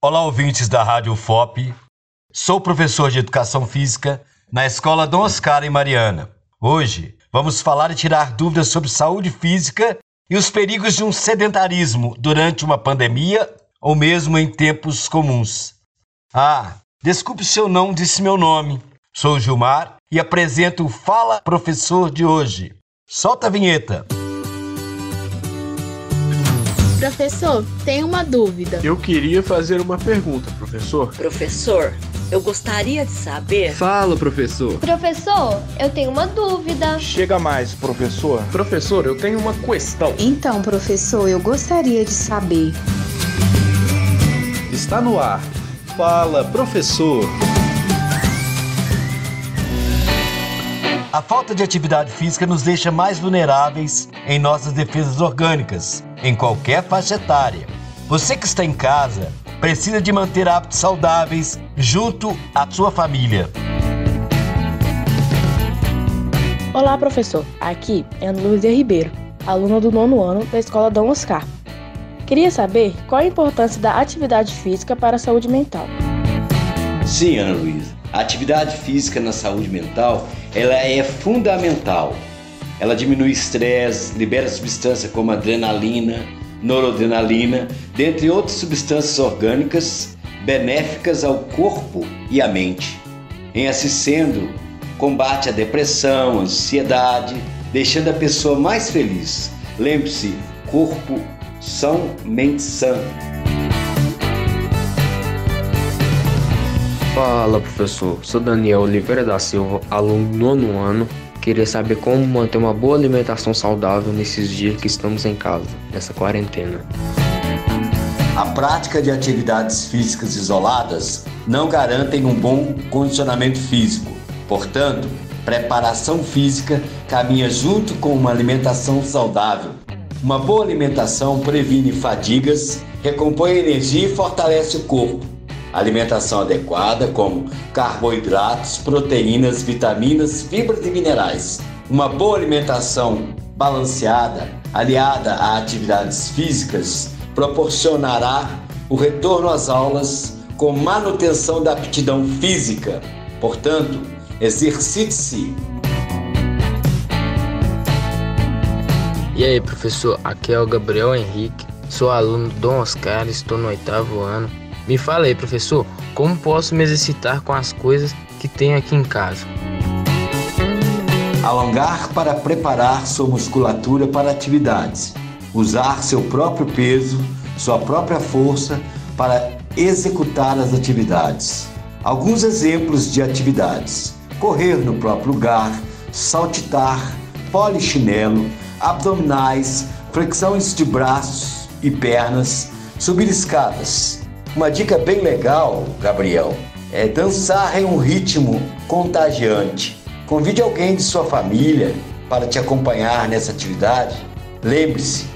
Olá, ouvintes da Rádio FOP. Sou professor de Educação Física na Escola Dom Oscar em Mariana. Hoje vamos falar e tirar dúvidas sobre saúde física e os perigos de um sedentarismo durante uma pandemia ou mesmo em tempos comuns. Ah, desculpe se eu não disse meu nome. Sou Gilmar e apresento o Fala Professor de hoje. Solta a vinheta. Professor, tenho uma dúvida. Eu queria fazer uma pergunta, professor. Professor, eu gostaria de saber. Fala, professor. Professor, eu tenho uma dúvida. Chega mais, professor. Professor, eu tenho uma questão. Então, professor, eu gostaria de saber. Está no ar. Fala, professor. A falta de atividade física nos deixa mais vulneráveis em nossas defesas orgânicas, em qualquer faixa etária. Você que está em casa precisa de manter hábitos saudáveis junto à sua família. Olá, professor. Aqui é Ana Luísa Ribeiro, aluna do nono ano da Escola Dom Oscar. Queria saber qual a importância da atividade física para a saúde mental. Sim, Ana Luísa. A atividade física na saúde mental, ela é fundamental. Ela diminui estresse, libera substâncias como adrenalina, noradrenalina, dentre outras substâncias orgânicas benéficas ao corpo e à mente. Em assim sendo, combate a depressão, ansiedade, deixando a pessoa mais feliz. Lembre-se, corpo são, mente sã. Fala, professor. Sou Daniel Oliveira da Silva, aluno do nono ano. Queria saber como manter uma boa alimentação saudável nesses dias que estamos em casa, nessa quarentena. A prática de atividades físicas isoladas não garantem um bom condicionamento físico. Portanto, preparação física caminha junto com uma alimentação saudável. Uma boa alimentação previne fadigas, recompõe energia e fortalece o corpo Alimentação adequada, como carboidratos, proteínas, vitaminas, fibras e minerais. Uma boa alimentação balanceada, aliada a atividades físicas, proporcionará o retorno às aulas com manutenção da aptidão física. Portanto, exercite-se. E aí, professor? Aqui é o Gabriel Henrique, sou aluno do Dom Oscar, estou no oitavo ano me fala aí, professor, como posso me exercitar com as coisas que tenho aqui em casa? Alongar para preparar sua musculatura para atividades. Usar seu próprio peso, sua própria força para executar as atividades. Alguns exemplos de atividades: correr no próprio lugar, saltitar, polichinelo, abdominais, flexões de braços e pernas, subir escadas. Uma dica bem legal, Gabriel, é dançar em um ritmo contagiante. Convide alguém de sua família para te acompanhar nessa atividade. Lembre-se,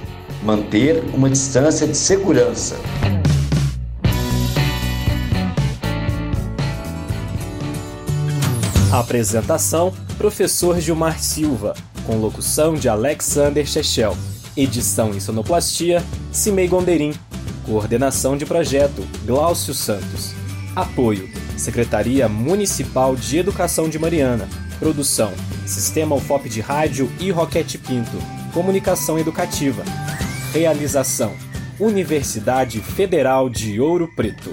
manter uma distância de segurança. Apresentação: Professor Gilmar Silva, com locução de Alexander Chechel. Edição e sonoplastia: Cimei Gonderim. Coordenação de projeto: Glaucio Santos. Apoio: Secretaria Municipal de Educação de Mariana. Produção: Sistema UFOP de Rádio e Roquete Pinto. Comunicação Educativa. Realização: Universidade Federal de Ouro Preto.